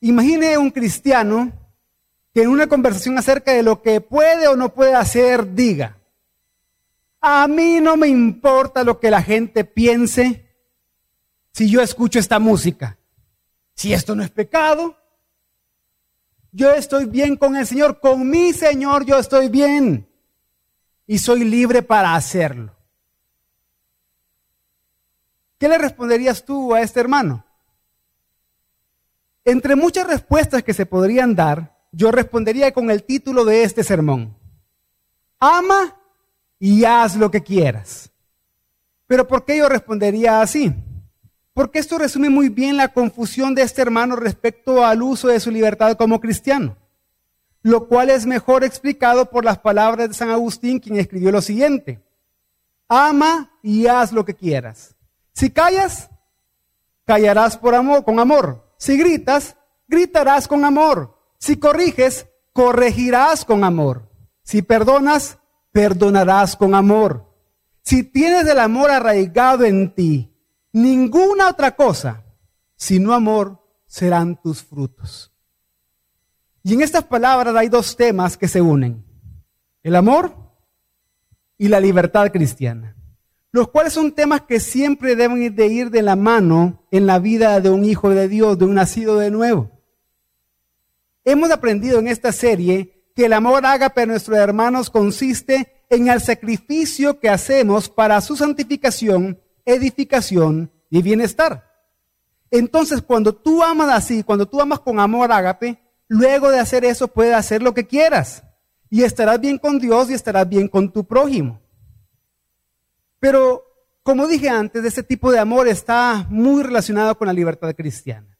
Imagine un cristiano que en una conversación acerca de lo que puede o no puede hacer diga, a mí no me importa lo que la gente piense si yo escucho esta música. Si esto no es pecado, yo estoy bien con el Señor, con mi Señor yo estoy bien y soy libre para hacerlo. ¿Qué le responderías tú a este hermano? Entre muchas respuestas que se podrían dar, yo respondería con el título de este sermón. Ama y haz lo que quieras. Pero ¿por qué yo respondería así? Porque esto resume muy bien la confusión de este hermano respecto al uso de su libertad como cristiano, lo cual es mejor explicado por las palabras de San Agustín, quien escribió lo siguiente. Ama y haz lo que quieras. Si callas, callarás por amor, con amor. Si gritas, gritarás con amor. Si corriges, corregirás con amor. Si perdonas, perdonarás con amor. Si tienes el amor arraigado en ti, ninguna otra cosa, sino amor, serán tus frutos. Y en estas palabras hay dos temas que se unen. El amor y la libertad cristiana. Los cuales son temas que siempre deben de ir de la mano en la vida de un hijo de Dios, de un nacido de nuevo. Hemos aprendido en esta serie que el amor ágape a nuestros hermanos consiste en el sacrificio que hacemos para su santificación, edificación y bienestar. Entonces, cuando tú amas así, cuando tú amas con amor ágape, luego de hacer eso puedes hacer lo que quieras y estarás bien con Dios y estarás bien con tu prójimo. Pero, como dije antes, ese tipo de amor está muy relacionado con la libertad cristiana.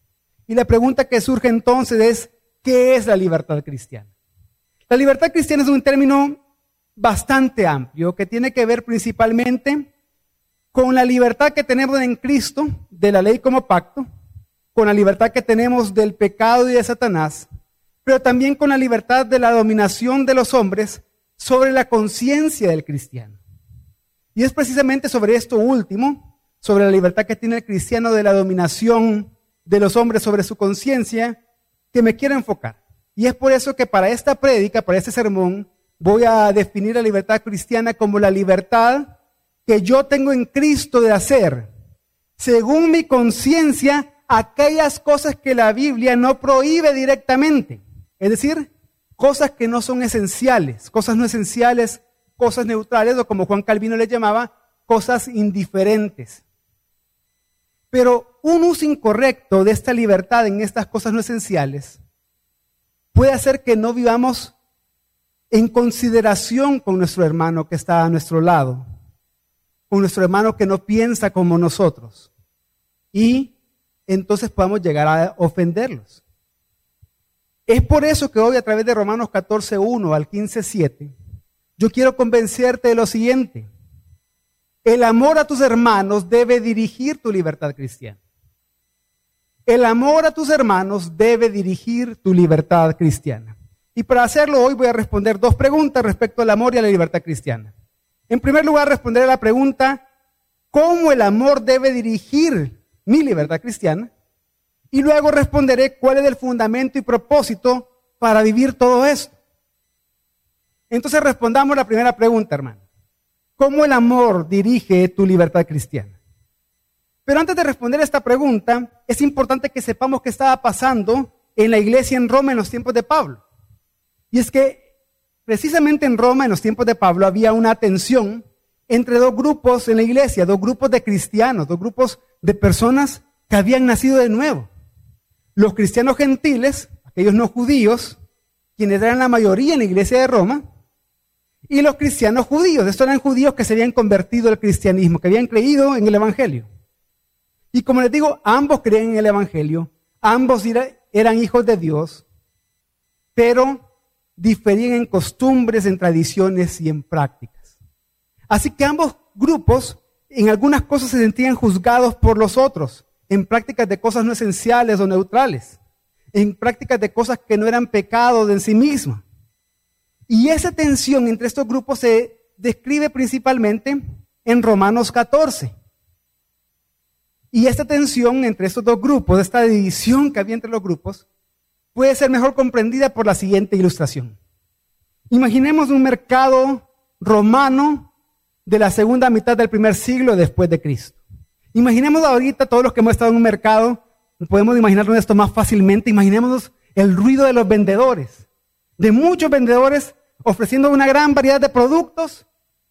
Y la pregunta que surge entonces es, ¿qué es la libertad cristiana? La libertad cristiana es un término bastante amplio que tiene que ver principalmente con la libertad que tenemos en Cristo, de la ley como pacto, con la libertad que tenemos del pecado y de Satanás, pero también con la libertad de la dominación de los hombres sobre la conciencia del cristiano. Y es precisamente sobre esto último, sobre la libertad que tiene el cristiano de la dominación de los hombres sobre su conciencia, que me quiero enfocar. Y es por eso que para esta prédica, para este sermón, voy a definir la libertad cristiana como la libertad que yo tengo en Cristo de hacer, según mi conciencia, aquellas cosas que la Biblia no prohíbe directamente. Es decir, cosas que no son esenciales, cosas no esenciales, cosas neutrales, o como Juan Calvino le llamaba, cosas indiferentes. Pero un uso incorrecto de esta libertad en estas cosas no esenciales puede hacer que no vivamos en consideración con nuestro hermano que está a nuestro lado, con nuestro hermano que no piensa como nosotros. Y entonces podamos llegar a ofenderlos. Es por eso que hoy a través de Romanos 14.1 al 15.7, yo quiero convencerte de lo siguiente. El amor a tus hermanos debe dirigir tu libertad cristiana. El amor a tus hermanos debe dirigir tu libertad cristiana. Y para hacerlo hoy voy a responder dos preguntas respecto al amor y a la libertad cristiana. En primer lugar, responderé la pregunta, ¿cómo el amor debe dirigir mi libertad cristiana? Y luego responderé cuál es el fundamento y propósito para vivir todo esto. Entonces respondamos la primera pregunta, hermano. ¿Cómo el amor dirige tu libertad cristiana? Pero antes de responder esta pregunta, es importante que sepamos qué estaba pasando en la iglesia en Roma en los tiempos de Pablo. Y es que precisamente en Roma en los tiempos de Pablo había una tensión entre dos grupos en la iglesia, dos grupos de cristianos, dos grupos de personas que habían nacido de nuevo. Los cristianos gentiles, aquellos no judíos, quienes eran la mayoría en la iglesia de Roma, y los cristianos judíos. Estos eran judíos que se habían convertido al cristianismo, que habían creído en el Evangelio. Y como les digo, ambos creen en el Evangelio, ambos eran hijos de Dios, pero diferían en costumbres, en tradiciones y en prácticas. Así que ambos grupos en algunas cosas se sentían juzgados por los otros, en prácticas de cosas no esenciales o neutrales, en prácticas de cosas que no eran pecados en sí mismas. Y esa tensión entre estos grupos se describe principalmente en Romanos 14. Y esta tensión entre estos dos grupos, esta división que había entre los grupos, puede ser mejor comprendida por la siguiente ilustración. Imaginemos un mercado romano de la segunda mitad del primer siglo después de Cristo. Imaginemos ahorita todos los que hemos estado en un mercado, podemos imaginarnos esto más fácilmente, imaginemos el ruido de los vendedores, de muchos vendedores ofreciendo una gran variedad de productos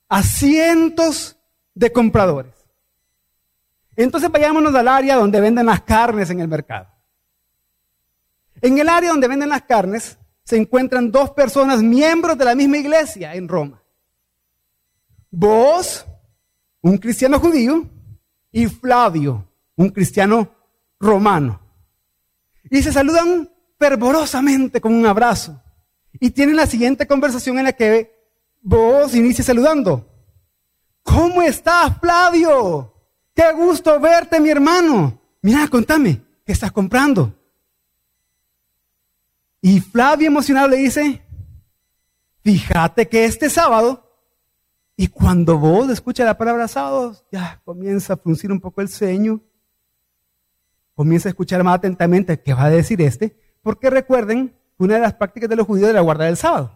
a cientos de compradores. Entonces vayámonos al área donde venden las carnes en el mercado. En el área donde venden las carnes se encuentran dos personas miembros de la misma iglesia en Roma. Vos, un cristiano judío, y Flavio, un cristiano romano. Y se saludan fervorosamente con un abrazo. Y tienen la siguiente conversación en la que vos inicia saludando. ¿Cómo estás, Flavio? Qué gusto verte, mi hermano. Mira, contame, ¿qué estás comprando? Y Flavio emocionado le dice, fíjate que este sábado, y cuando vos escuchas la palabra sábado, ya comienza a fruncir un poco el ceño, comienza a escuchar más atentamente qué va a decir este, porque recuerden una de las prácticas de los judíos era guardar el sábado.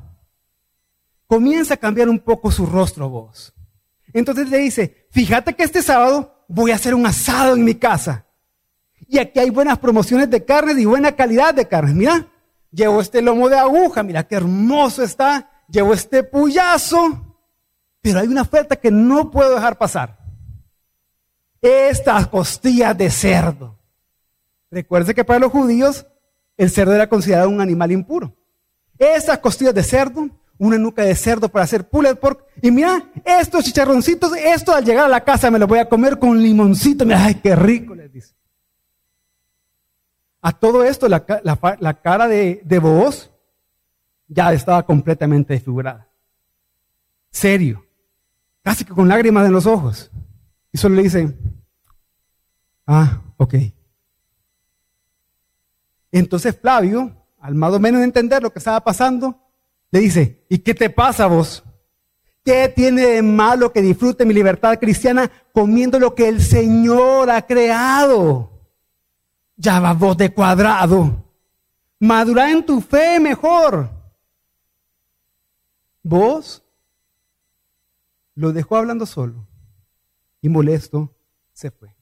Comienza a cambiar un poco su rostro vos. Entonces le dice, fíjate que este sábado voy a hacer un asado en mi casa. Y aquí hay buenas promociones de carnes y buena calidad de carnes. Mira, llevo este lomo de aguja, mira qué hermoso está. Llevo este puyazo. Pero hay una oferta que no puedo dejar pasar. Estas costillas de cerdo. Recuerde que para los judíos el cerdo era considerado un animal impuro. Estas costillas de cerdo una nuca de cerdo para hacer pulled pork. Y mira, estos chicharroncitos, esto al llegar a la casa me lo voy a comer con limoncito. Mira, ay, qué rico, les dice. A todo esto, la, cara de, de ya estaba completamente desfigurada. Serio. Casi que con lágrimas en los ojos. Y solo le dice, ah, ok. Entonces Flavio, al más o menos entender lo que estaba pasando, le dice, ¿y qué te pasa vos? ¿Qué tiene de malo que disfrute mi libertad cristiana comiendo lo que el Señor ha creado? Ya va vos de cuadrado. Madura en tu fe mejor. Vos lo dejó hablando solo y molesto se fue.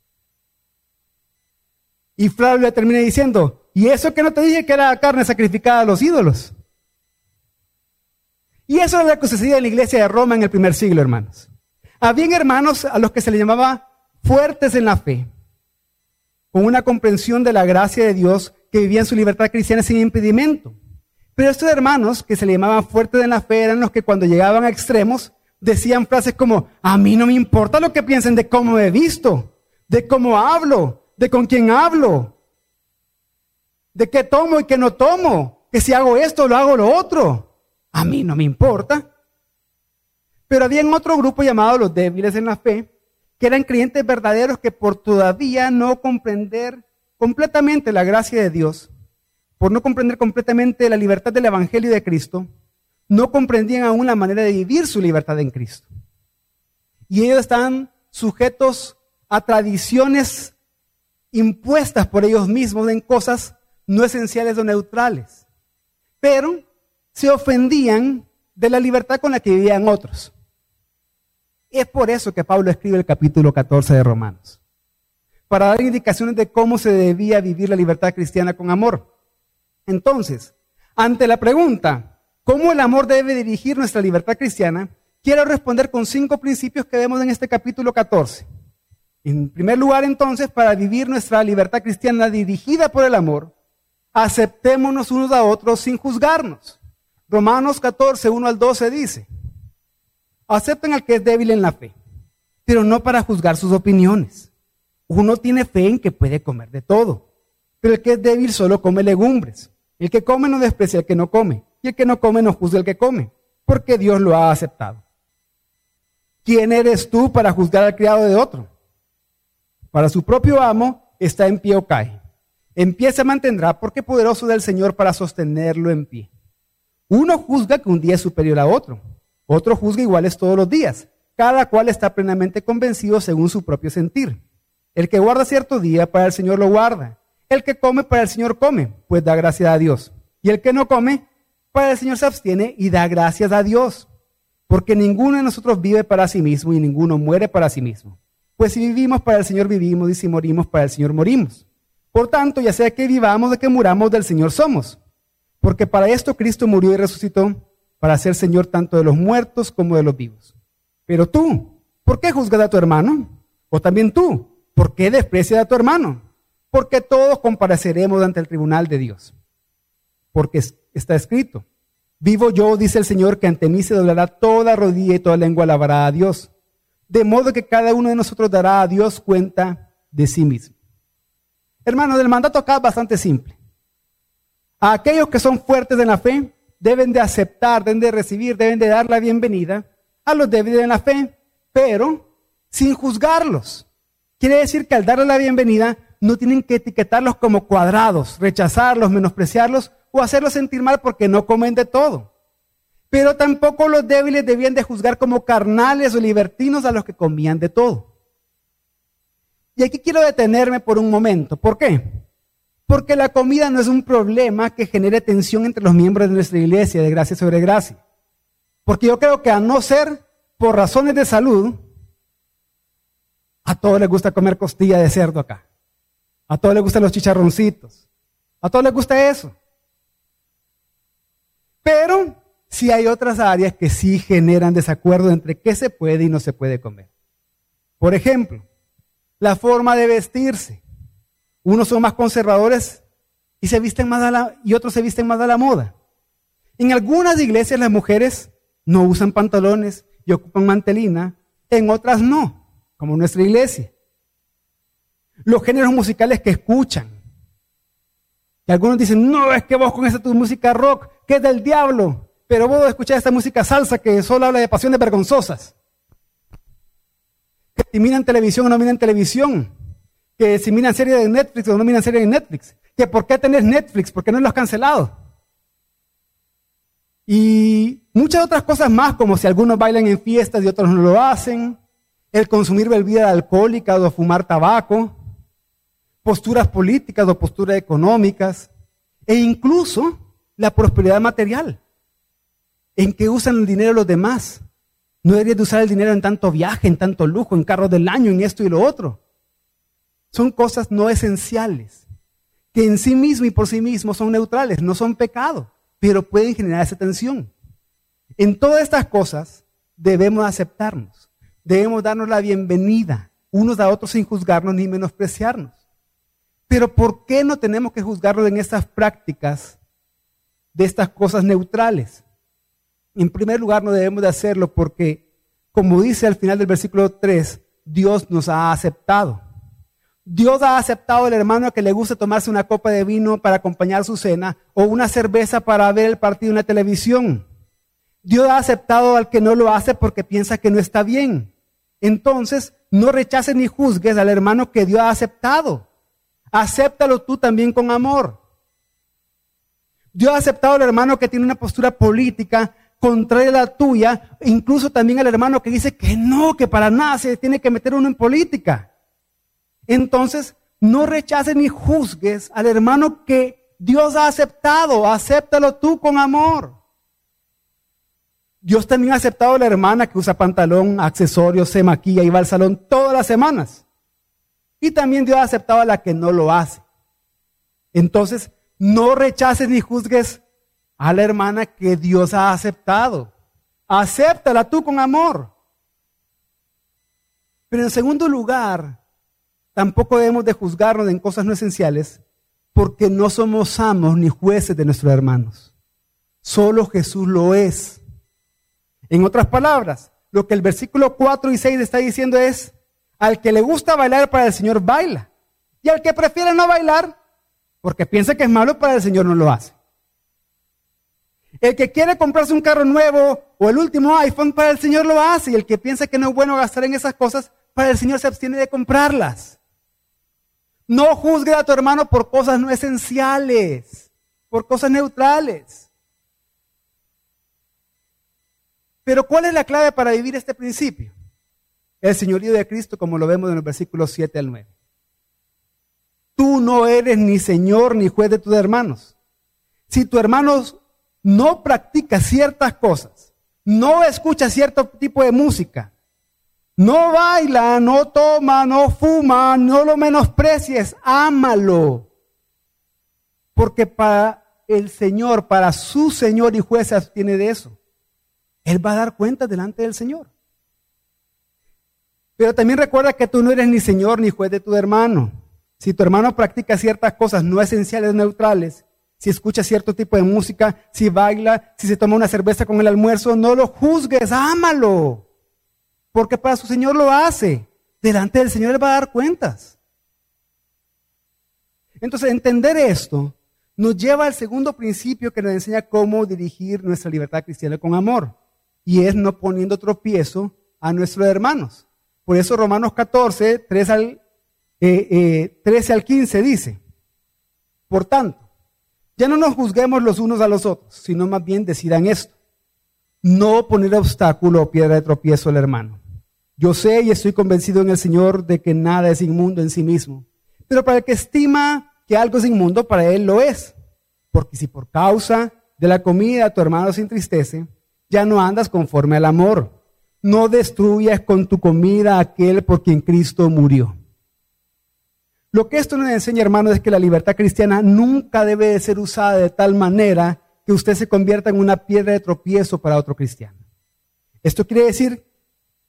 Y Flavio le termina diciendo, ¿y eso que no te dije que era carne sacrificada a los ídolos? Y eso es lo que sucedía en la iglesia de Roma en el primer siglo, hermanos. Habían hermanos a los que se les llamaba fuertes en la fe, con una comprensión de la gracia de Dios que vivían su libertad cristiana sin impedimento. Pero estos hermanos que se le llamaban fuertes en la fe eran los que cuando llegaban a extremos decían frases como, a mí no me importa lo que piensen de cómo he visto, de cómo hablo, de con quién hablo, de qué tomo y qué no tomo, que si hago esto, lo hago lo otro. A mí no me importa. Pero había otro grupo llamado los débiles en la fe, que eran creyentes verdaderos que por todavía no comprender completamente la gracia de Dios, por no comprender completamente la libertad del Evangelio de Cristo, no comprendían aún la manera de vivir su libertad en Cristo. Y ellos están sujetos a tradiciones impuestas por ellos mismos en cosas no esenciales o neutrales. Pero se ofendían de la libertad con la que vivían otros. Es por eso que Pablo escribe el capítulo 14 de Romanos, para dar indicaciones de cómo se debía vivir la libertad cristiana con amor. Entonces, ante la pregunta, ¿cómo el amor debe dirigir nuestra libertad cristiana? Quiero responder con cinco principios que vemos en este capítulo 14. En primer lugar, entonces, para vivir nuestra libertad cristiana dirigida por el amor, aceptémonos unos a otros sin juzgarnos. Romanos 14, 1 al 12 dice, acepten al que es débil en la fe, pero no para juzgar sus opiniones. Uno tiene fe en que puede comer de todo, pero el que es débil solo come legumbres. El que come no desprecia al que no come, y el que no come no juzga al que come, porque Dios lo ha aceptado. ¿Quién eres tú para juzgar al criado de otro? Para su propio amo está en pie o cae. En pie se mantendrá porque poderoso del Señor para sostenerlo en pie. Uno juzga que un día es superior a otro, otro juzga iguales todos los días. Cada cual está plenamente convencido según su propio sentir. El que guarda cierto día, para el Señor lo guarda. El que come, para el Señor come, pues da gracia a Dios. Y el que no come, para el Señor se abstiene y da gracias a Dios. Porque ninguno de nosotros vive para sí mismo y ninguno muere para sí mismo. Pues si vivimos para el Señor vivimos y si morimos para el Señor morimos. Por tanto, ya sea que vivamos o que muramos, del Señor somos. Porque para esto Cristo murió y resucitó, para ser Señor tanto de los muertos como de los vivos. Pero tú, ¿por qué juzgas a tu hermano? O también tú, ¿por qué desprecias a tu hermano? Porque todos compareceremos ante el tribunal de Dios. Porque está escrito, vivo yo, dice el Señor, que ante mí se doblará toda rodilla y toda lengua alabará a Dios. De modo que cada uno de nosotros dará a Dios cuenta de sí mismo. Hermano, el mandato acá es bastante simple. A aquellos que son fuertes en la fe, deben de aceptar, deben de recibir, deben de dar la bienvenida a los débiles en la fe, pero sin juzgarlos. Quiere decir que al darle la bienvenida no tienen que etiquetarlos como cuadrados, rechazarlos, menospreciarlos o hacerlos sentir mal porque no comen de todo. Pero tampoco los débiles debían de juzgar como carnales o libertinos a los que comían de todo. Y aquí quiero detenerme por un momento. ¿Por qué? Porque la comida no es un problema que genere tensión entre los miembros de nuestra iglesia de gracia sobre gracia. Porque yo creo que a no ser por razones de salud, a todos les gusta comer costilla de cerdo acá. A todos les gustan los chicharroncitos. A todos les gusta eso. Pero sí hay otras áreas que sí generan desacuerdo entre qué se puede y no se puede comer. Por ejemplo, la forma de vestirse. Unos son más conservadores y se visten más a la, y otros se visten más a la moda. En algunas iglesias las mujeres no usan pantalones y ocupan mantelina, en otras no como nuestra iglesia. Los géneros musicales que escuchan. Y algunos dicen, no, es que vos con esa tu música rock, que es del diablo. Pero vos escuchás esta música salsa que solo habla de pasiones vergonzosas. Que si miran televisión o no miran televisión. Que si miran series de Netflix o no miran series de Netflix. Que por qué tenés Netflix, por qué no lo has cancelado. Y muchas otras cosas más, como si algunos bailan en fiestas y otros no lo hacen el consumir bebidas alcohólicas o fumar tabaco, posturas políticas o posturas económicas, e incluso la prosperidad material, en que usan el dinero los demás. No deberías de usar el dinero en tanto viaje, en tanto lujo, en carros del año, en esto y lo otro. Son cosas no esenciales, que en sí mismo y por sí mismo son neutrales, no son pecado, pero pueden generar esa tensión. En todas estas cosas debemos aceptarnos debemos darnos la bienvenida unos a otros sin juzgarnos ni menospreciarnos. Pero ¿por qué no tenemos que juzgarlos en estas prácticas de estas cosas neutrales? En primer lugar, no debemos de hacerlo porque, como dice al final del versículo 3, Dios nos ha aceptado. Dios ha aceptado al hermano que le guste tomarse una copa de vino para acompañar su cena o una cerveza para ver el partido en la televisión. Dios ha aceptado al que no lo hace porque piensa que no está bien. Entonces, no rechaces ni juzgues al hermano que Dios ha aceptado. Acéptalo tú también con amor. Dios ha aceptado al hermano que tiene una postura política contraria a la tuya, incluso también al hermano que dice que no, que para nada se tiene que meter uno en política. Entonces, no rechaces ni juzgues al hermano que Dios ha aceptado, acéptalo tú con amor. Dios también ha aceptado a la hermana que usa pantalón, accesorios, se maquilla y va al salón todas las semanas. Y también Dios ha aceptado a la que no lo hace. Entonces, no rechaces ni juzgues a la hermana que Dios ha aceptado. Acéptala tú con amor. Pero en segundo lugar, tampoco debemos de juzgarnos en cosas no esenciales porque no somos amos ni jueces de nuestros hermanos. Solo Jesús lo es. En otras palabras, lo que el versículo 4 y 6 está diciendo es, al que le gusta bailar para el Señor baila. Y al que prefiere no bailar, porque piensa que es malo para el Señor no lo hace. El que quiere comprarse un carro nuevo o el último iPhone para el Señor lo hace. Y el que piensa que no es bueno gastar en esas cosas, para el Señor se abstiene de comprarlas. No juzgue a tu hermano por cosas no esenciales, por cosas neutrales. Pero ¿cuál es la clave para vivir este principio? El señorío de Cristo, como lo vemos en los versículos 7 al 9. Tú no eres ni señor ni juez de tus hermanos, Si tu hermano no practica ciertas cosas, no escucha cierto tipo de música, no baila, no toma, no fuma, no lo menosprecies, ámalo. Porque para el Señor, para su Señor y juez tiene de eso. Él va a dar cuenta delante del Señor. Pero también recuerda que tú no eres ni Señor ni juez de tu hermano. Si tu hermano practica ciertas cosas no esenciales, neutrales, si escucha cierto tipo de música, si baila, si se toma una cerveza con el almuerzo, no lo juzgues, ámalo porque para su Señor lo hace. Delante del Señor le va a dar cuentas. Entonces, entender esto nos lleva al segundo principio que nos enseña cómo dirigir nuestra libertad cristiana con amor. Y es no poniendo tropiezo a nuestros hermanos. Por eso Romanos 14, 3 al, 13 eh, al 15 dice, por tanto, ya no nos juzguemos los unos a los otros, sino más bien decidan esto. No poner obstáculo o piedra de tropiezo al hermano. Yo sé y estoy convencido en el Señor de que nada es inmundo en sí mismo. Pero para el que estima que algo es inmundo, para él lo es. Porque si por causa de la comida tu hermano se entristece, ya no andas conforme al amor. No destruyas con tu comida aquel por quien Cristo murió. Lo que esto nos enseña, hermano, es que la libertad cristiana nunca debe de ser usada de tal manera que usted se convierta en una piedra de tropiezo para otro cristiano. Esto quiere decir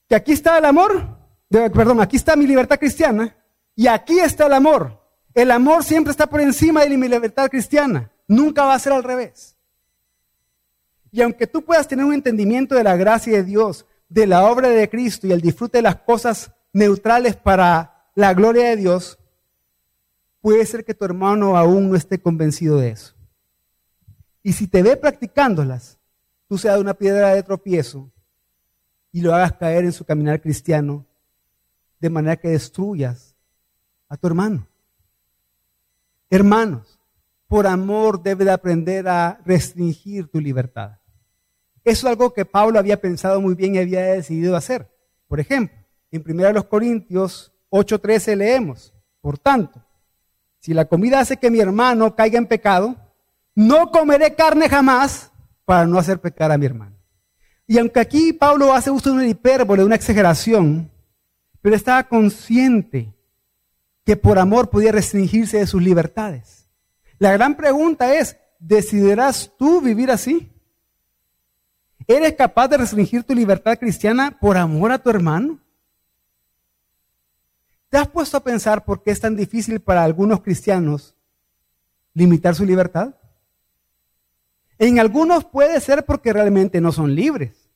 que aquí está el amor, perdón, aquí está mi libertad cristiana y aquí está el amor. El amor siempre está por encima de mi libertad cristiana, nunca va a ser al revés. Y aunque tú puedas tener un entendimiento de la gracia de Dios, de la obra de Cristo y el disfrute de las cosas neutrales para la gloria de Dios, puede ser que tu hermano aún no esté convencido de eso. Y si te ve practicándolas, tú seas una piedra de tropiezo y lo hagas caer en su caminar cristiano de manera que destruyas a tu hermano. Hermanos, por amor debe de aprender a restringir tu libertad. Eso es algo que Pablo había pensado muy bien y había decidido hacer. Por ejemplo, en 1 Corintios 8:13 leemos, por tanto, si la comida hace que mi hermano caiga en pecado, no comeré carne jamás para no hacer pecar a mi hermano. Y aunque aquí Pablo hace uso de una hipérbole, de una exageración, pero estaba consciente que por amor podía restringirse de sus libertades. La gran pregunta es, ¿decidirás tú vivir así? ¿Eres capaz de restringir tu libertad cristiana por amor a tu hermano? ¿Te has puesto a pensar por qué es tan difícil para algunos cristianos limitar su libertad? En algunos puede ser porque realmente no son libres,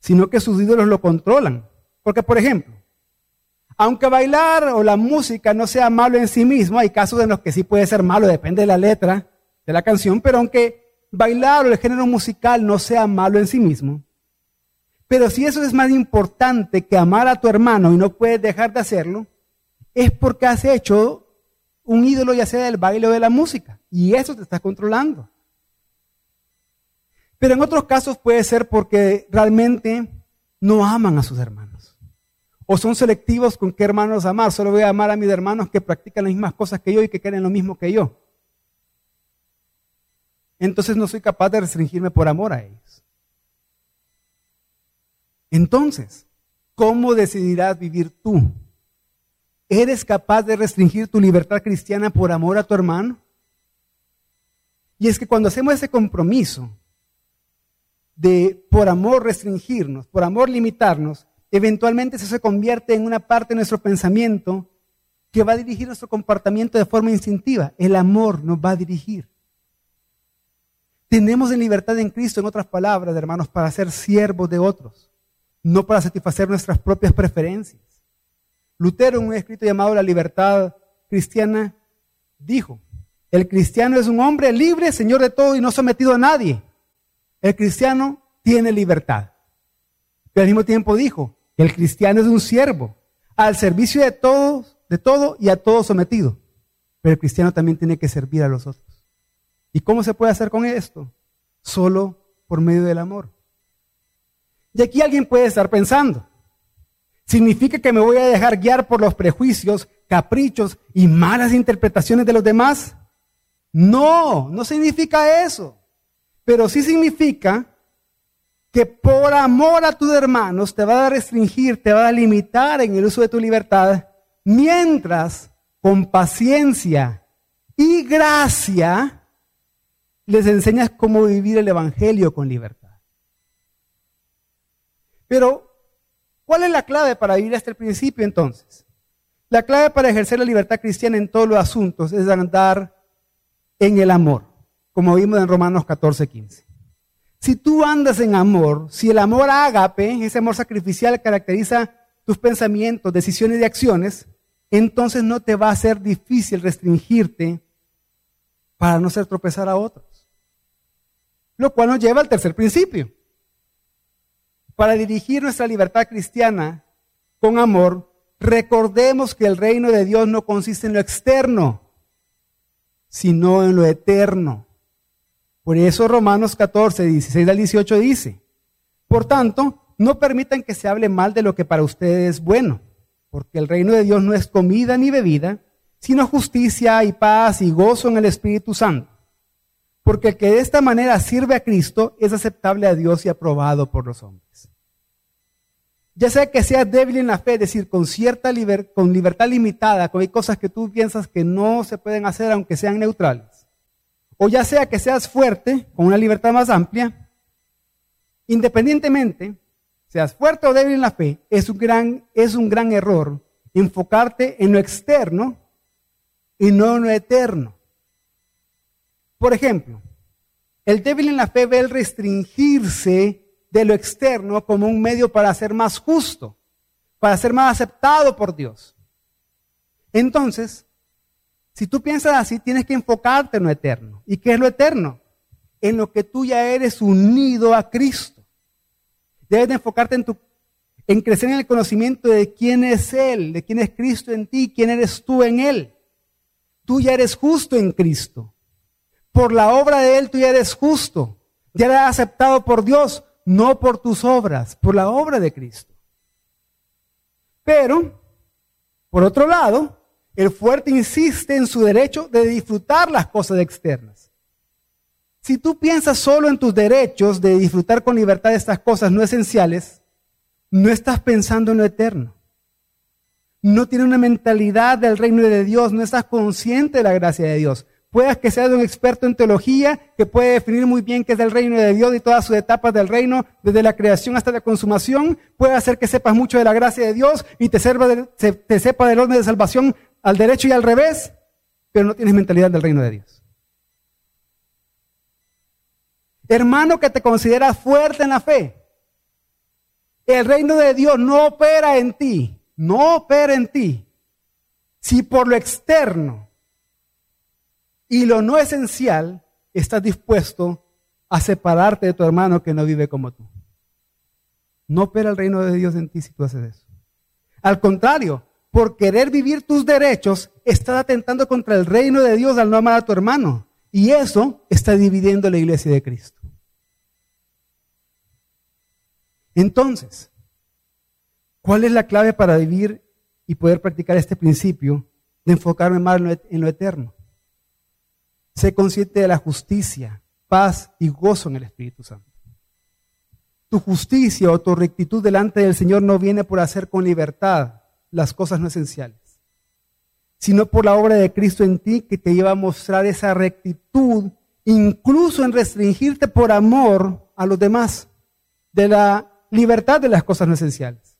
sino que sus ídolos lo controlan. Porque, por ejemplo, aunque bailar o la música no sea malo en sí mismo, hay casos en los que sí puede ser malo, depende de la letra de la canción, pero aunque bailar o el género musical no sea malo en sí mismo, pero si eso es más importante que amar a tu hermano y no puedes dejar de hacerlo, es porque has hecho un ídolo ya sea del baile o de la música, y eso te está controlando. Pero en otros casos puede ser porque realmente no aman a sus hermanos. O son selectivos con qué hermanos amar. Solo voy a amar a mis hermanos que practican las mismas cosas que yo y que quieren lo mismo que yo. Entonces no soy capaz de restringirme por amor a ellos. Entonces, ¿cómo decidirás vivir tú? ¿Eres capaz de restringir tu libertad cristiana por amor a tu hermano? Y es que cuando hacemos ese compromiso, de por amor restringirnos, por amor limitarnos, eventualmente eso se convierte en una parte de nuestro pensamiento que va a dirigir nuestro comportamiento de forma instintiva. El amor nos va a dirigir. Tenemos en libertad en Cristo, en otras palabras, hermanos, para ser siervos de otros, no para satisfacer nuestras propias preferencias. Lutero, en un escrito llamado La libertad cristiana, dijo, el cristiano es un hombre libre, señor de todo y no sometido a nadie. El cristiano tiene libertad. Pero al mismo tiempo dijo el cristiano es un siervo, al servicio de todos, de todo y a todos sometido. Pero el cristiano también tiene que servir a los otros. ¿Y cómo se puede hacer con esto? Solo por medio del amor. Y aquí alguien puede estar pensando, ¿significa que me voy a dejar guiar por los prejuicios, caprichos y malas interpretaciones de los demás? No, no significa eso. Pero sí significa que por amor a tus hermanos te va a restringir, te va a limitar en el uso de tu libertad, mientras con paciencia y gracia les enseñas cómo vivir el Evangelio con libertad. Pero, ¿cuál es la clave para vivir hasta el principio entonces? La clave para ejercer la libertad cristiana en todos los asuntos es andar en el amor, como vimos en Romanos 14, 15. Si tú andas en amor, si el amor ágape, ese amor sacrificial caracteriza tus pensamientos, decisiones y acciones, entonces no te va a ser difícil restringirte para no hacer tropezar a otros. Lo cual nos lleva al tercer principio. Para dirigir nuestra libertad cristiana con amor, recordemos que el reino de Dios no consiste en lo externo, sino en lo eterno. Por eso Romanos 14, 16 al 18 dice, por tanto, no permitan que se hable mal de lo que para ustedes es bueno, porque el reino de Dios no es comida ni bebida, sino justicia y paz y gozo en el Espíritu Santo. Porque el que de esta manera sirve a Cristo es aceptable a Dios y aprobado por los hombres. Ya sea que seas débil en la fe, es decir, con cierta con libertad limitada, con hay cosas que tú piensas que no se pueden hacer aunque sean neutrales o ya sea que seas fuerte, con una libertad más amplia, independientemente, seas fuerte o débil en la fe, es un gran, es un gran error enfocarte en lo externo y no en lo eterno. Por ejemplo, el débil en la fe ve el restringirse de lo externo como un medio para ser más justo, para ser más aceptado por Dios. Entonces, si tú piensas así, tienes que enfocarte en lo eterno. ¿Y qué es lo eterno? En lo que tú ya eres unido a Cristo. Debes de enfocarte en, tu, en crecer en el conocimiento de quién es Él, de quién es Cristo en ti, quién eres tú en Él. Tú ya eres justo en Cristo. Por la obra de Él tú ya eres justo. Ya eres aceptado por Dios, no por tus obras, por la obra de Cristo. Pero, por otro lado, el fuerte insiste en su derecho de disfrutar las cosas externas. Si tú piensas solo en tus derechos de disfrutar con libertad estas cosas no esenciales, no estás pensando en lo eterno. No tienes una mentalidad del reino de Dios, no estás consciente de la gracia de Dios. Puedas que seas un experto en teología que puede definir muy bien qué es el reino de Dios y todas sus etapas del reino, desde la creación hasta la consumación. Puede hacer que sepas mucho de la gracia de Dios y te, te sepa del orden de salvación al derecho y al revés, pero no tienes mentalidad del reino de Dios. Hermano que te considera fuerte en la fe, el reino de Dios no opera en ti, no opera en ti. Si por lo externo y lo no esencial estás dispuesto a separarte de tu hermano que no vive como tú. No opera el reino de Dios en ti si tú haces eso. Al contrario, por querer vivir tus derechos, estás atentando contra el reino de Dios al no amar a tu hermano. Y eso está dividiendo la iglesia de Cristo. Entonces, ¿cuál es la clave para vivir y poder practicar este principio de enfocarme más en lo eterno? Sé consciente de la justicia, paz y gozo en el Espíritu Santo. Tu justicia o tu rectitud delante del Señor no viene por hacer con libertad, las cosas no esenciales, sino por la obra de Cristo en ti que te lleva a mostrar esa rectitud, incluso en restringirte por amor a los demás, de la libertad de las cosas no esenciales.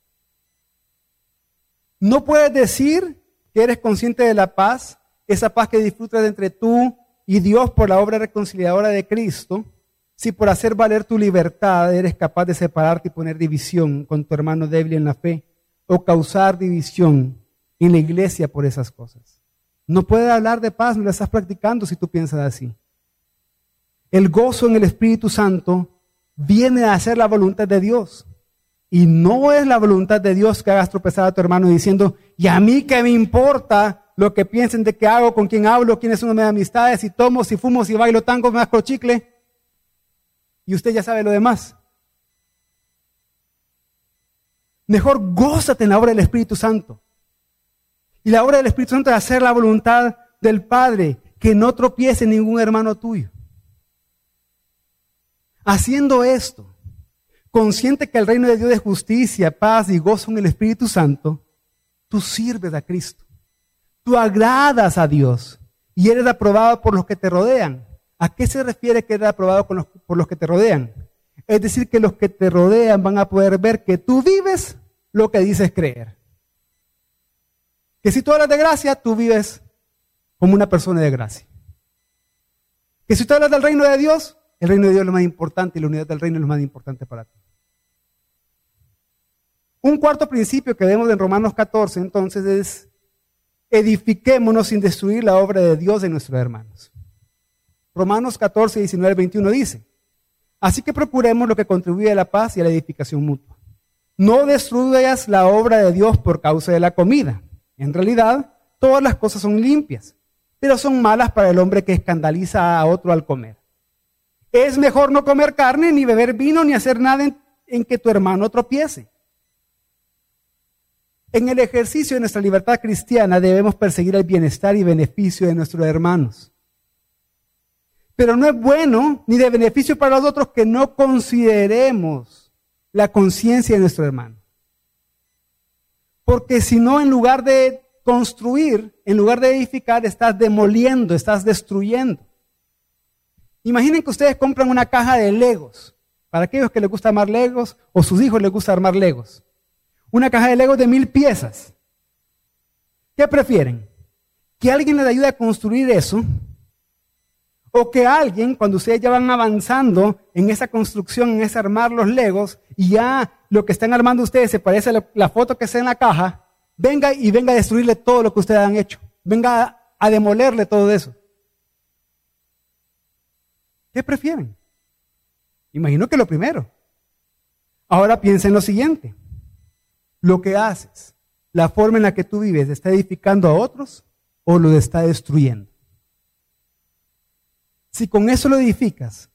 No puedes decir que eres consciente de la paz, esa paz que disfrutas entre tú y Dios por la obra reconciliadora de Cristo, si por hacer valer tu libertad eres capaz de separarte y poner división con tu hermano débil en la fe o causar división en la iglesia por esas cosas. No puede hablar de paz, no lo estás practicando si tú piensas así. El gozo en el Espíritu Santo viene a hacer la voluntad de Dios. Y no es la voluntad de Dios que hagas tropezar a tu hermano diciendo, y a mí que me importa lo que piensen de qué hago, con quién hablo, quiénes son mis amistades, si tomo, si fumo, si bailo tango, me hago chicle. Y usted ya sabe lo demás. Mejor gózate en la obra del Espíritu Santo. Y la obra del Espíritu Santo es hacer la voluntad del Padre, que no tropiece ningún hermano tuyo. Haciendo esto, consciente que el reino de Dios es justicia, paz y gozo en el Espíritu Santo, tú sirves a Cristo. Tú agradas a Dios y eres aprobado por los que te rodean. ¿A qué se refiere que eres aprobado por los que te rodean? Es decir, que los que te rodean van a poder ver que tú vives lo que dices creer. Que si tú hablas de gracia, tú vives como una persona de gracia. Que si tú hablas del reino de Dios, el reino de Dios es lo más importante y la unidad del reino es lo más importante para ti. Un cuarto principio que vemos en Romanos 14 entonces es edifiquémonos sin destruir la obra de Dios de nuestros hermanos. Romanos 14, 19, 21 dice, así que procuremos lo que contribuye a la paz y a la edificación mutua. No destruyas la obra de Dios por causa de la comida. En realidad, todas las cosas son limpias, pero son malas para el hombre que escandaliza a otro al comer. Es mejor no comer carne, ni beber vino, ni hacer nada en, que tu hermano tropiece. En el ejercicio de nuestra libertad cristiana debemos perseguir el bienestar y beneficio de nuestros hermanos. Pero no es bueno ni de beneficio para los otros que no consideremos la conciencia de nuestro hermano. Porque si no, en lugar de construir, en lugar de edificar, estás demoliendo, estás destruyendo. Imaginen que ustedes compran una caja de legos, para aquellos que les gusta armar legos o sus hijos les gusta armar legos. Una caja de legos de mil piezas. ¿Qué prefieren? ¿Que alguien les ayude a construir eso? ¿O que alguien, cuando ustedes ya van avanzando en esa construcción, en ese armar los legos, y ya lo que están armando ustedes se parece a la foto que está en la caja, venga y venga a destruirle todo lo que ustedes han hecho? Venga a demolerle todo eso. ¿Qué prefieren? Imagino que lo primero. Ahora piensa en lo siguiente. Lo que haces, la forma en la que tú vives, ¿está edificando a otros o lo está destruyendo? Si con eso lo edificas,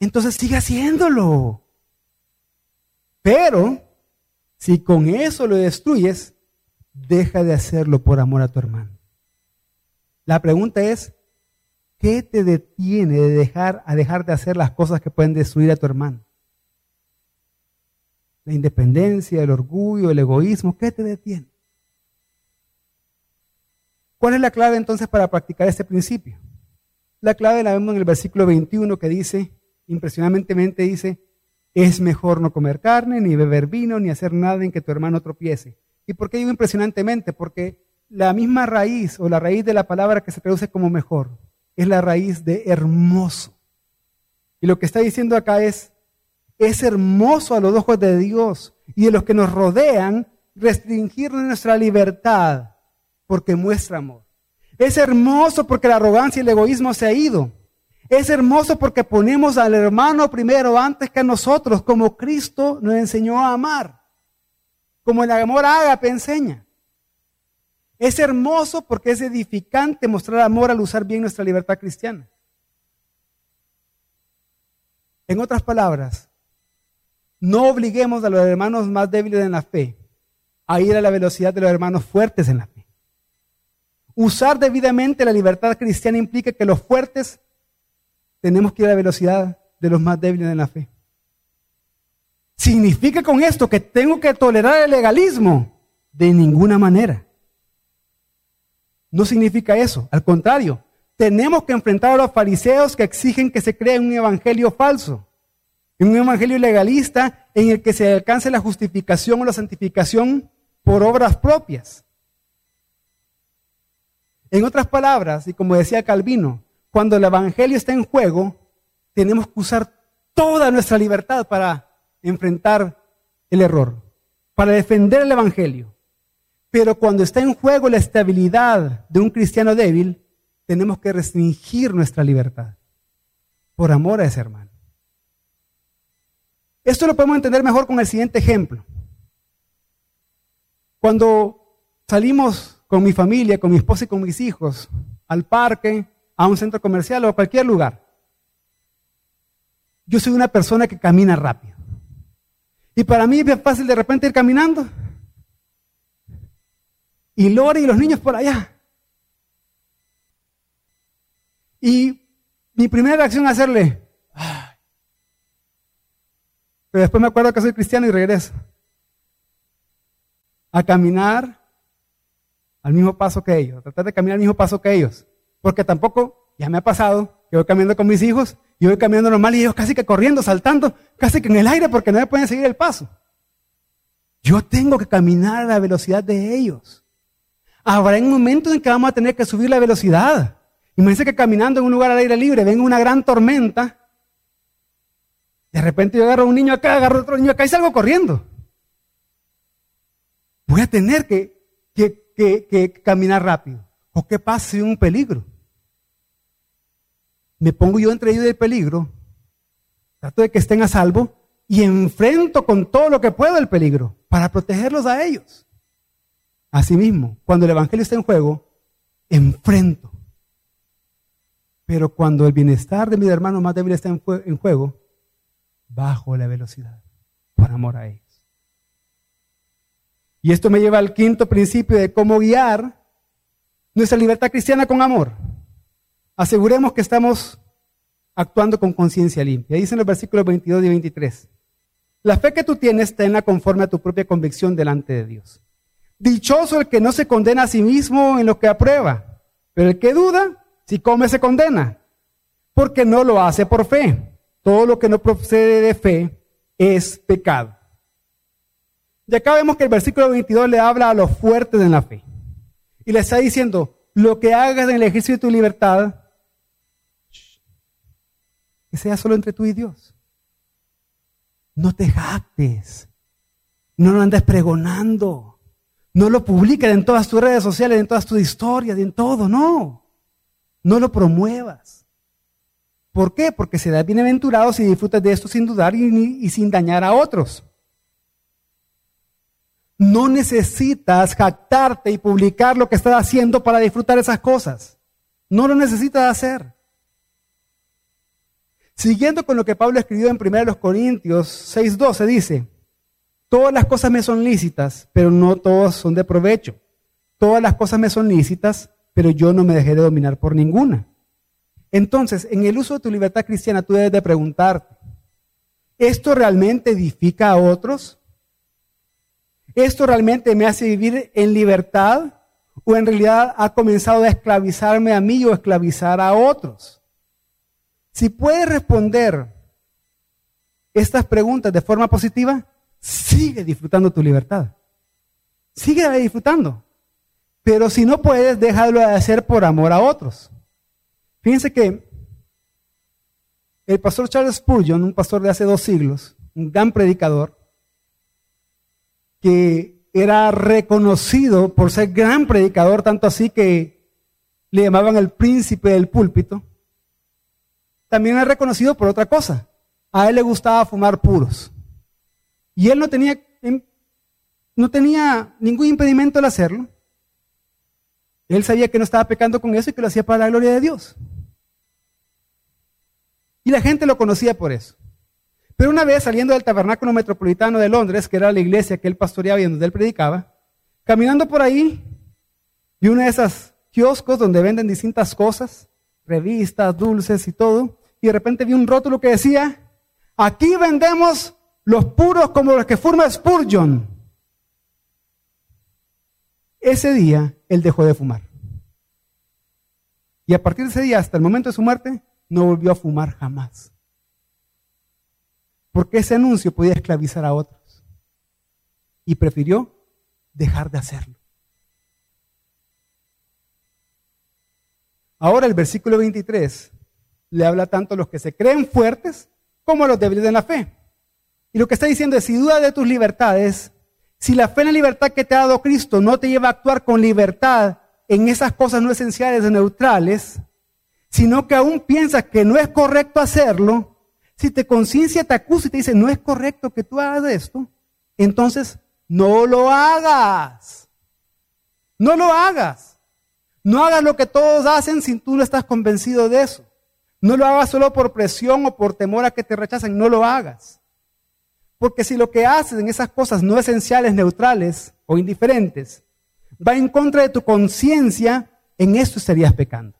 entonces sigue haciéndolo. Pero si con eso lo destruyes, deja de hacerlo por amor a tu hermano. La pregunta es, ¿Qué te detiene de dejar a dejar de hacer las cosas que pueden destruir a tu hermano? La independencia, el orgullo, el egoísmo, ¿qué te detiene? ¿Cuál es la clave entonces para practicar este principio? La clave la vemos en el versículo 21 que dice, impresionantemente dice, es mejor no comer carne, ni beber vino, ni hacer nada en que tu hermano tropiece. ¿Y por qué digo impresionantemente? Porque la misma raíz o la raíz de la palabra que se traduce como mejor es la raíz de hermoso. Y lo que está diciendo acá es, es hermoso a los ojos de Dios y de los que nos rodean restringir nuestra libertad porque muestra amor. Es hermoso porque la arrogancia y el egoísmo se ha ido. Es hermoso porque ponemos al hermano primero antes que a nosotros, como Cristo nos enseñó a amar. Como el amor ágape enseña. Es hermoso porque es edificante mostrar amor al usar bien nuestra libertad cristiana. En otras palabras, no obliguemos a los hermanos más débiles en la fe a ir a la velocidad de los hermanos fuertes en la fe. Usar debidamente la libertad cristiana implica que los fuertes tenemos que ir a la velocidad de los más débiles en la fe. ¿Significa con esto que tengo que tolerar el legalismo? De ninguna manera. No significa eso, al contrario, tenemos que enfrentar a los fariseos que exigen que se crea un evangelio falso, un evangelio legalista en el que se alcance la justificación o la santificación por obras propias. En otras palabras, y como decía Calvino, cuando el evangelio está en juego, tenemos que usar toda nuestra libertad para enfrentar el error, para defender el evangelio. Pero cuando está en juego la estabilidad de un cristiano débil, tenemos que restringir nuestra libertad por amor a ese hermano. Esto lo podemos entender mejor con el siguiente ejemplo. Cuando salimos con mi familia, con mi esposa y con mis hijos al parque, a un centro comercial o a cualquier lugar, yo soy una persona que camina rápido. Y para mí es fácil de repente ir caminando y Lore y los niños por allá. Y mi primera reacción es hacerle, pero después me acuerdo que soy cristiano y regreso a caminar al mismo paso que ellos, a tratar de caminar al mismo paso que ellos. Porque tampoco, ya me ha pasado, que voy caminando con mis hijos y voy caminando normal y ellos casi que corriendo, saltando, casi que en el aire porque no me pueden seguir el paso. Yo tengo que caminar a la velocidad de ellos. Habrá un momento en que vamos a tener que subir la velocidad. Imagínense que caminando en un lugar al aire libre venga una gran tormenta. De repente yo agarro a un niño acá, agarro a otro niño acá y salgo corriendo. Voy a tener que, caminar rápido. ¿O qué pasa si un peligro? Me pongo yo entre ellos del peligro, trato de que estén a salvo y enfrento con todo lo que puedo el peligro para protegerlos a ellos. Asimismo, cuando el Evangelio está en juego, enfrento. Pero cuando el bienestar de mi hermano más débil está en juego, bajo la velocidad por amor a ellos. Y esto me lleva al quinto principio de cómo guiar nuestra libertad cristiana con amor. Aseguremos que estamos actuando con conciencia limpia. Dicen los versículos 22 y 23. La fe que tú tienes, tenla conforme a tu propia convicción delante de Dios. Dichoso el que no se condena a sí mismo en lo que aprueba, pero el que duda, si come se condena, porque no lo hace por fe. Todo lo que no procede de fe es pecado. Y acá vemos que el versículo 22 le habla a los fuertes en la fe. Y le está diciendo, lo que hagas en el ejercicio de tu libertad, que sea solo entre tú y Dios. No te jactes. No lo andes pregonando. No lo publiques en todas tus redes sociales, en todas tus historias, en todo. No. No lo promuevas. ¿Por qué? Porque serás bienaventurado si disfrutas de esto sin dudar y, sin dañar a otros. No necesitas jactarte y publicar lo que estás haciendo para disfrutar esas cosas. No lo necesitas hacer. Siguiendo con lo que Pablo escribió en 1 Corintios 6:12, dice, todas las cosas me son lícitas, pero no todas son de provecho. Todas las cosas me son lícitas, pero yo no me dejé de dominar por ninguna. Entonces, en el uso de tu libertad cristiana, tú debes de preguntarte, ¿esto realmente edifica a otros? ¿Esto realmente me hace vivir en libertad? ¿O en realidad ha comenzado a esclavizarme a mí o esclavizar a otros? Si puedes responder estas preguntas de forma positiva, sigue disfrutando tu libertad. Sigue disfrutando. Pero si no puedes, déjalo de hacer por amor a otros. Fíjense que el pastor Charles Spurgeon, un pastor de hace dos siglos, un gran predicador, que era reconocido por ser gran predicador, tanto así que le llamaban el príncipe del púlpito, también es reconocido por otra cosa. A él le gustaba fumar puros. Y él no tenía, no tenía ningún impedimento al hacerlo. Él sabía que no estaba pecando con eso y que lo hacía para la gloria de Dios. Y la gente lo conocía por eso. Pero una vez saliendo del tabernáculo metropolitano de Londres, que era la iglesia que él pastoreaba y donde él predicaba, caminando por ahí, vi una de esas kioscos donde venden distintas cosas, revistas, dulces y todo, y de repente vi un rótulo que decía, aquí vendemos los puros como los que forma Spurgeon. Ese día él dejó de fumar. Y a partir de ese día, hasta el momento de su muerte, no volvió a fumar jamás. Porque ese anuncio podía esclavizar a otros. Y prefirió dejar de hacerlo. Ahora el versículo 23 le habla tanto a los que se creen fuertes como a los débiles de la fe. Y lo que está diciendo es, si dudas de tus libertades, si la fe en la libertad que te ha dado Cristo no te lleva a actuar con libertad en esas cosas no esenciales neutrales, sino que aún piensas que no es correcto hacerlo, si te conciencia te acusa y te dice, no es correcto que tú hagas esto, entonces no lo hagas. No lo hagas. No hagas lo que todos hacen si tú no estás convencido de eso. No lo hagas solo por presión o por temor a que te rechacen, no lo hagas. Porque si lo que haces en esas cosas no esenciales, neutrales o indiferentes, va en contra de tu conciencia, en esto estarías pecando.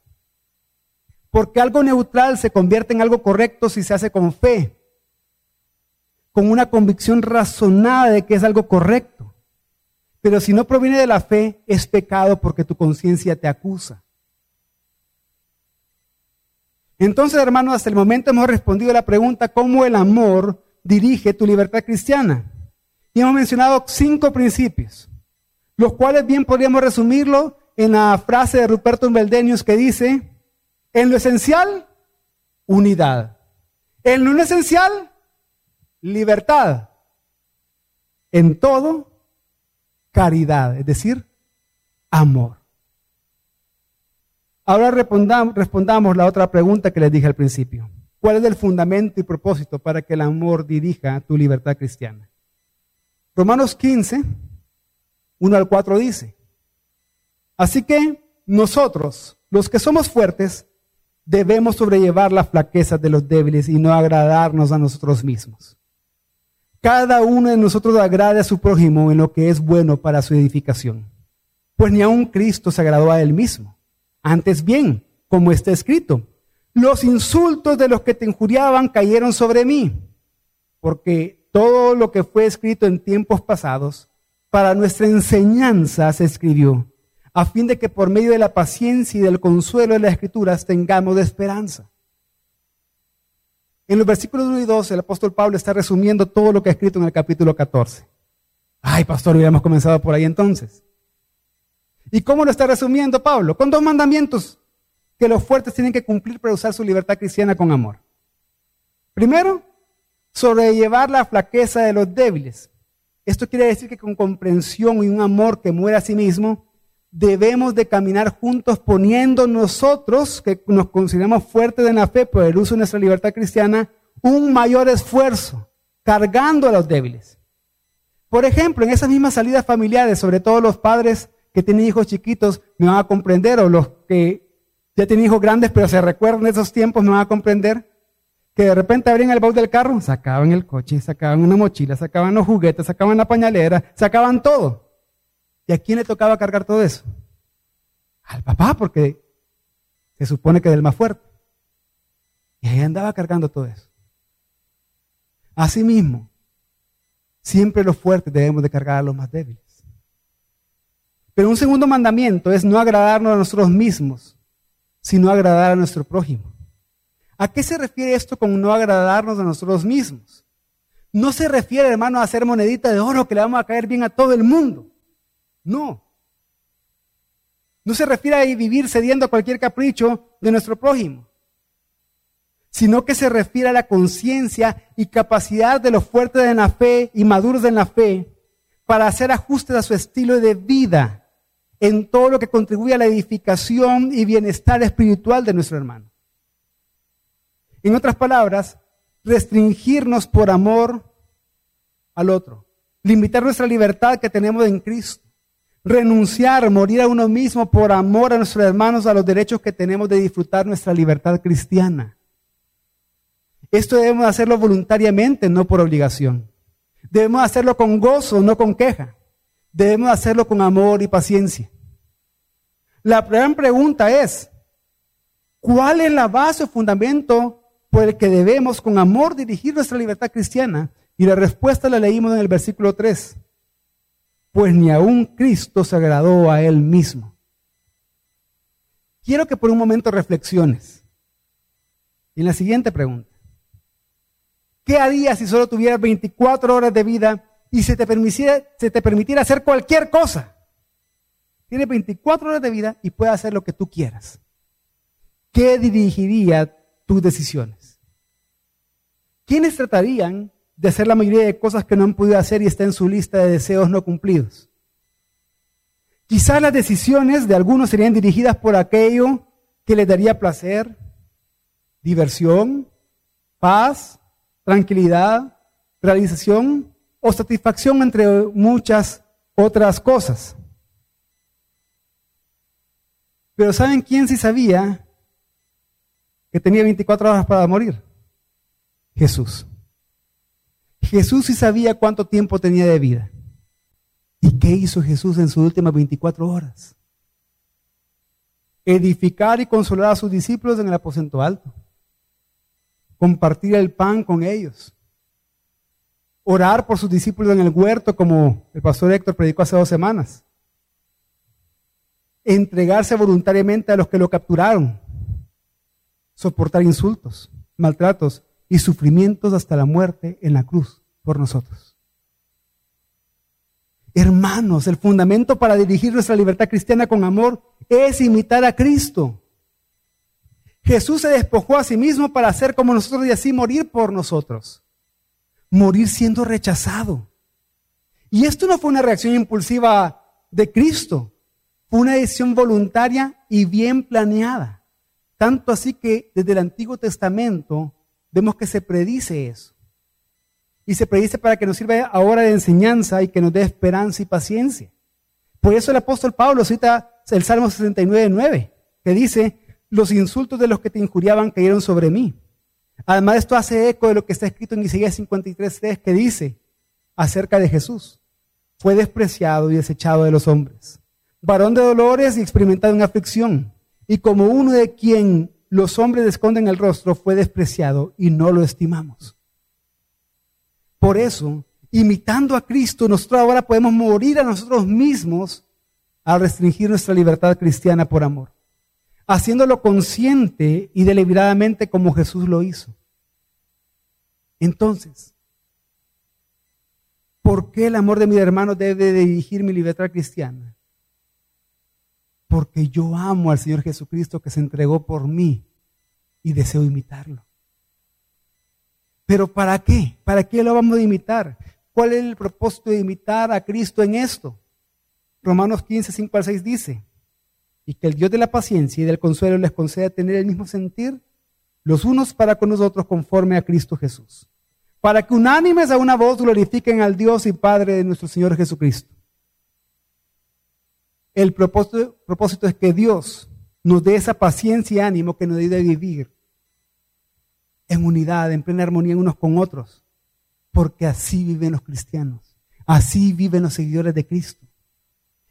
Porque algo neutral se convierte en algo correcto si se hace con fe, con una convicción razonada de que es algo correcto. Pero si no proviene de la fe, es pecado porque tu conciencia te acusa. Entonces, hermanos, hasta el momento hemos respondido a la pregunta cómo el amor dirige tu libertad cristiana. Y hemos mencionado cinco principios, los cuales bien podríamos resumirlo en la frase de Ruperto Beldenius que dice, en lo esencial, unidad. En lo esencial, libertad. En todo, caridad, es decir, amor. Ahora respondamos, respondamos la otra pregunta que les dije al principio. ¿Cuál es el fundamento y propósito para que el amor dirija tu libertad cristiana? Romanos 15, 1 al 4 dice, así que nosotros, los que somos fuertes, debemos sobrellevar la flaqueza de los débiles y no agradarnos a nosotros mismos. Cada uno de nosotros agrade a su prójimo en lo que es bueno para su edificación. Pues ni aun Cristo se agradó a él mismo. Antes bien, como está escrito, los insultos de los que te injuriaban cayeron sobre mí, porque todo lo que fue escrito en tiempos pasados, para nuestra enseñanza se escribió a fin de que por medio de la paciencia y del consuelo de las escrituras tengamos esperanza. En los versículos 1 y 2, el apóstol Pablo está resumiendo todo lo que ha escrito en el capítulo 14. Ay, pastor, hubiéramos comenzado por ahí entonces. ¿Y cómo lo está resumiendo Pablo? Con dos mandamientos que los fuertes tienen que cumplir para usar su libertad cristiana con amor. Primero, sobrellevar la flaqueza de los débiles. Esto quiere decir que con comprensión y un amor que muere a sí mismo, debemos de caminar juntos poniendo nosotros, que nos consideramos fuertes en la fe por el uso de nuestra libertad cristiana, un mayor esfuerzo, cargando a los débiles. Por ejemplo, en esas mismas salidas familiares, sobre todo los padres que tienen hijos chiquitos me van a comprender, o los que ya tienen hijos grandes pero se recuerdan esos tiempos me van a comprender, que de repente abrían el baúl del carro, sacaban el coche, sacaban una mochila, sacaban los juguetes, sacaban la pañalera, sacaban todo. ¿Y a quién le tocaba cargar todo eso? Al papá, porque se supone que es el más fuerte. Y ahí andaba cargando todo eso. Asimismo, siempre los fuertes debemos de cargar a los más débiles. Pero un segundo mandamiento es no agradarnos a nosotros mismos, sino agradar a nuestro prójimo. ¿A qué se refiere esto con no agradarnos a nosotros mismos? No se refiere, hermano, a hacer monedita de oro que le vamos a caer bien a todo el mundo. No. No se refiere a vivir cediendo a cualquier capricho de nuestro prójimo, sino que se refiere a la conciencia y capacidad de los fuertes en la fe y maduros en la fe para hacer ajustes a su estilo de vida en todo lo que contribuye a la edificación y bienestar espiritual de nuestro hermano. En otras palabras, restringirnos por amor al otro, limitar nuestra libertad que tenemos en Cristo renunciar, morir a uno mismo por amor a nuestros hermanos, a los derechos que tenemos de disfrutar nuestra libertad cristiana. Esto debemos hacerlo voluntariamente, no por obligación. Debemos hacerlo con gozo, no con queja. Debemos hacerlo con amor y paciencia. La gran pregunta es, ¿cuál es la base o fundamento por el que debemos con amor dirigir nuestra libertad cristiana? Y la respuesta la leímos en el versículo 3 pues ni aún Cristo se agradó a él mismo. Quiero que por un momento reflexiones. en la siguiente pregunta. ¿Qué harías si solo tuvieras 24 horas de vida y se te permitiera, se te permitiera hacer cualquier cosa? Tienes 24 horas de vida y puedes hacer lo que tú quieras. ¿Qué dirigiría tus decisiones? ¿Quiénes tratarían de hacer la mayoría de cosas que no han podido hacer y está en su lista de deseos no cumplidos. Quizás las decisiones de algunos serían dirigidas por aquello que les daría placer, diversión, paz, tranquilidad, realización o satisfacción, entre muchas otras cosas. Pero ¿saben quién sí sabía que tenía 24 horas para morir? Jesús. Jesús sí sabía cuánto tiempo tenía de vida. ¿Y qué hizo Jesús en sus últimas 24 horas? edificar y consolar a sus discípulos en el aposento alto, compartir el pan con ellos, orar por sus discípulos en el huerto como el pastor Héctor predicó hace dos semanas, entregarse voluntariamente a los que lo capturaron, soportar insultos, maltratos y sufrimientos hasta la muerte en la cruz por nosotros. Hermanos, el fundamento para dirigir nuestra libertad cristiana con amor es imitar a Cristo. Jesús se despojó a sí mismo para ser como nosotros y así morir por nosotros. Morir siendo rechazado. Y esto no fue una reacción impulsiva de Cristo, fue una decisión voluntaria y bien planeada. Tanto así que desde el Antiguo Testamento vemos que se predice eso. Y se predice para que nos sirva ahora de enseñanza y que nos dé esperanza y paciencia. Por eso el apóstol Pablo cita el Salmo 69, 9, que dice, los insultos de los que te injuriaban cayeron sobre mí. Además, esto hace eco de lo que está escrito en Isaías 53, 3, que dice acerca de Jesús. Fue despreciado y desechado de los hombres. Varón de dolores y experimentado en aflicción. Y como uno de quien los hombres esconden el rostro, fue despreciado y no lo estimamos. Por eso, imitando a Cristo, nosotros ahora podemos morir a nosotros mismos al restringir nuestra libertad cristiana por amor, haciéndolo consciente y deliberadamente como Jesús lo hizo. Entonces, ¿por qué el amor de mi hermano debe dirigir mi libertad cristiana? Porque yo amo al Señor Jesucristo que se entregó por mí y deseo imitarlo. Pero ¿para qué? ¿Para qué lo vamos a imitar? ¿Cuál es el propósito de imitar a Cristo en esto? Romanos 15, 5 al 6 dice, y que el Dios de la paciencia y del consuelo les conceda tener el mismo sentir, los unos para con nosotros conforme a Cristo Jesús, para que unánimes a una voz glorifiquen al Dios y Padre de nuestro Señor Jesucristo. El propósito, es que Dios nos dé esa paciencia y ánimo que nos debe vivir en unidad, en plena armonía unos con otros, porque así viven los cristianos, así viven los seguidores de Cristo.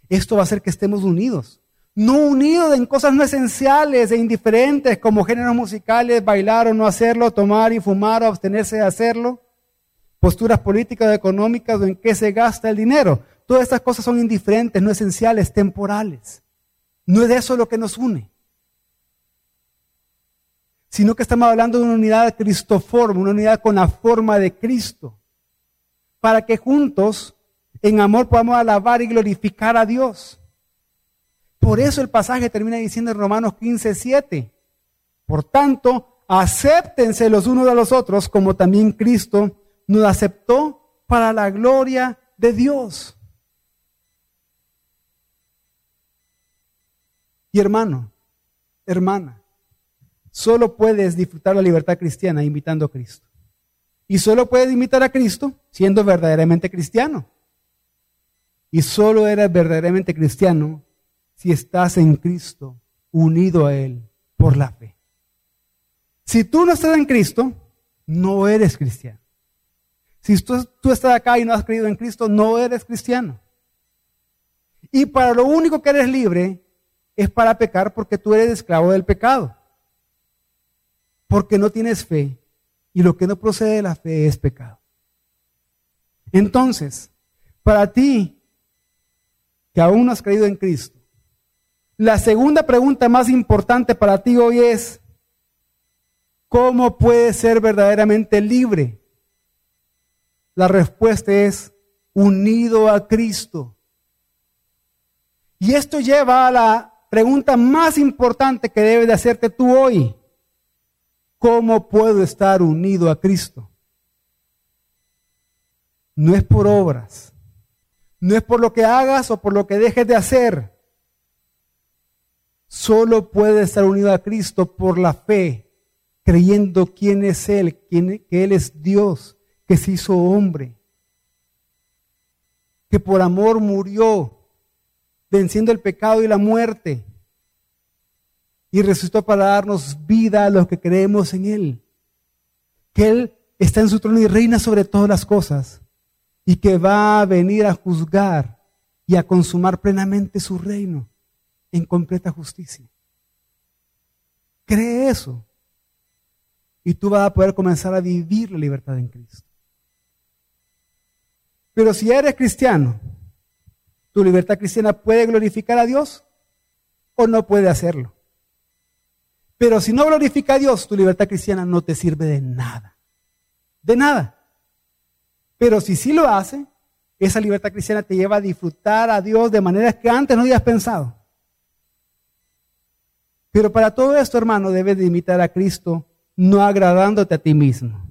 Esto va a hacer que estemos unidos. No unidos en cosas no esenciales e indiferentes como géneros musicales, bailar o no hacerlo, tomar y fumar o abstenerse de hacerlo, posturas políticas o económicas o en qué se gasta el dinero. Todas estas cosas son indiferentes, no esenciales, temporales. No es de eso lo que nos une. Sino que estamos hablando de una unidad cristoforma, una unidad con la forma de Cristo. Para que juntos en amor podamos alabar y glorificar a Dios. Por eso el pasaje termina diciendo en Romanos 15, 7. Por tanto, acéptense los unos a los otros como también Cristo nos aceptó para la gloria de Dios. Y hermano, hermana, solo puedes disfrutar la libertad cristiana imitando a Cristo. Y solo puedes imitar a Cristo siendo verdaderamente cristiano. Y solo eres verdaderamente cristiano si estás en Cristo, unido a Él por la fe. Si tú no estás en Cristo, no eres cristiano. Si tú, tú, estás acá y no has creído en Cristo, no eres cristiano. Y para lo único que eres libre es para pecar porque tú eres esclavo del pecado. Porque no tienes fe y lo que no procede de la fe es pecado. Entonces, para ti que aún no has creído en Cristo. La segunda pregunta más importante para ti hoy es, ¿cómo puedes ser verdaderamente libre? La respuesta es, unido a Cristo. Y esto lleva a la pregunta más importante que debes de hacerte tú hoy. ¿Cómo puedo estar unido a Cristo? No es por obras, no es por lo que hagas o por lo que dejes de hacer. Solo puedes estar unido a Cristo por la fe, creyendo quién es Él, quién, que Él es Dios, que se hizo hombre, que por amor murió, venciendo el pecado y la muerte, y resucitó para darnos vida a los que creemos en Él, que Él está en su trono y reina sobre todas las cosas y que va a venir a juzgar y a consumar plenamente su reino en completa justicia. Cree eso. Y tú vas a poder comenzar a vivir la libertad en Cristo. Pero si eres cristiano, ¿tu libertad cristiana puede glorificar a Dios o no puede hacerlo? Pero si no glorifica a Dios, tu libertad cristiana no te sirve de nada. De nada. Pero si sí lo hace, esa libertad cristiana te lleva a disfrutar a Dios de maneras que antes no habías pensado. Pero para todo esto, hermano, debes de imitar a Cristo, no agradándote a ti mismo.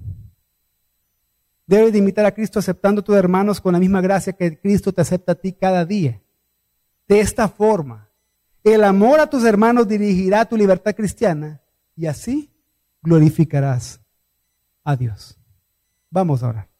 Debes de imitar a Cristo aceptando a tus hermanos con la misma gracia que Cristo te acepta a ti cada día. De esta forma, el amor a tus hermanos dirigirá tu libertad cristiana y así glorificarás a Dios. Vamos a orar.